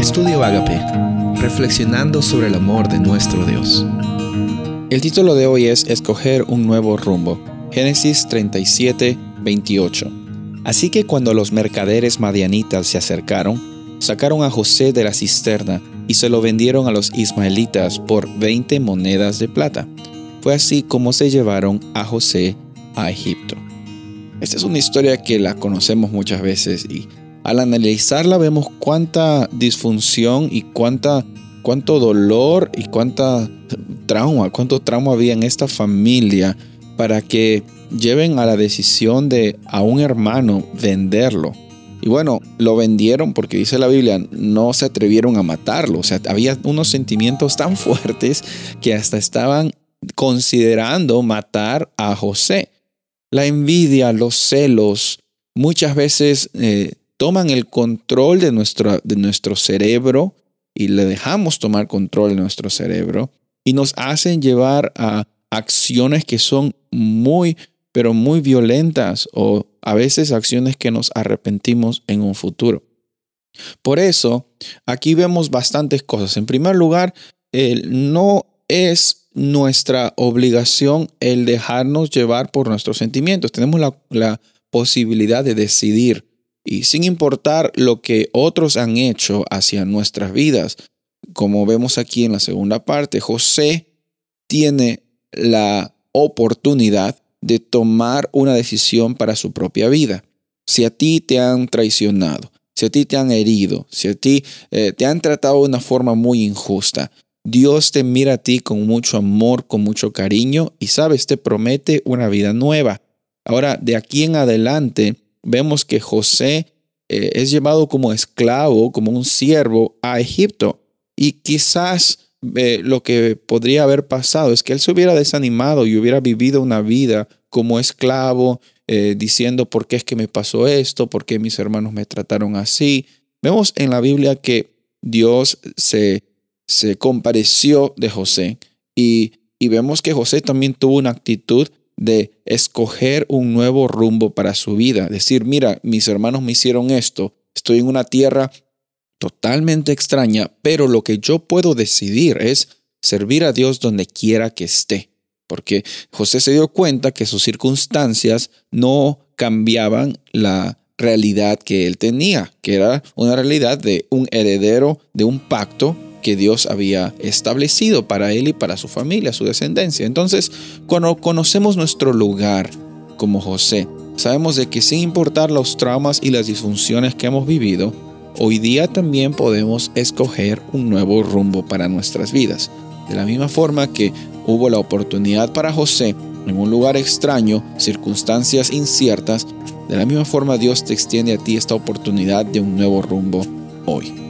Estudio Agape, reflexionando sobre el amor de nuestro Dios. El título de hoy es Escoger un nuevo rumbo. Génesis 37, 28. Así que cuando los mercaderes madianitas se acercaron, sacaron a José de la cisterna y se lo vendieron a los ismaelitas por 20 monedas de plata. Fue así como se llevaron a José a Egipto. Esta es una historia que la conocemos muchas veces y al analizarla vemos cuánta disfunción y cuánta, cuánto dolor y cuánta trauma, cuánto trauma había en esta familia para que lleven a la decisión de a un hermano venderlo. Y bueno, lo vendieron porque dice la Biblia, no se atrevieron a matarlo. O sea, había unos sentimientos tan fuertes que hasta estaban considerando matar a José. La envidia, los celos, muchas veces eh, toman el control de nuestro, de nuestro cerebro y le dejamos tomar control de nuestro cerebro y nos hacen llevar a acciones que son muy, pero muy violentas o a veces acciones que nos arrepentimos en un futuro. Por eso, aquí vemos bastantes cosas. En primer lugar, no es nuestra obligación el dejarnos llevar por nuestros sentimientos. Tenemos la, la posibilidad de decidir y sin importar lo que otros han hecho hacia nuestras vidas. Como vemos aquí en la segunda parte, José tiene la oportunidad de tomar una decisión para su propia vida. Si a ti te han traicionado, si a ti te han herido, si a ti eh, te han tratado de una forma muy injusta, Dios te mira a ti con mucho amor, con mucho cariño y sabes, te promete una vida nueva. Ahora, de aquí en adelante, vemos que José eh, es llevado como esclavo, como un siervo a Egipto. Y quizás eh, lo que podría haber pasado es que él se hubiera desanimado y hubiera vivido una vida como esclavo, eh, diciendo por qué es que me pasó esto, por qué mis hermanos me trataron así. Vemos en la Biblia que Dios se, se compareció de José y, y vemos que José también tuvo una actitud de escoger un nuevo rumbo para su vida. Decir, mira, mis hermanos me hicieron esto, estoy en una tierra totalmente extraña, pero lo que yo puedo decidir es servir a Dios donde quiera que esté. Porque José se dio cuenta que sus circunstancias no cambiaban la realidad que él tenía, que era una realidad de un heredero de un pacto que Dios había establecido para él y para su familia, su descendencia. Entonces, cuando conocemos nuestro lugar como José, sabemos de que sin importar los traumas y las disfunciones que hemos vivido, hoy día también podemos escoger un nuevo rumbo para nuestras vidas. De la misma forma que hubo la oportunidad para José en un lugar extraño, circunstancias inciertas, de la misma forma Dios te extiende a ti esta oportunidad de un nuevo rumbo hoy.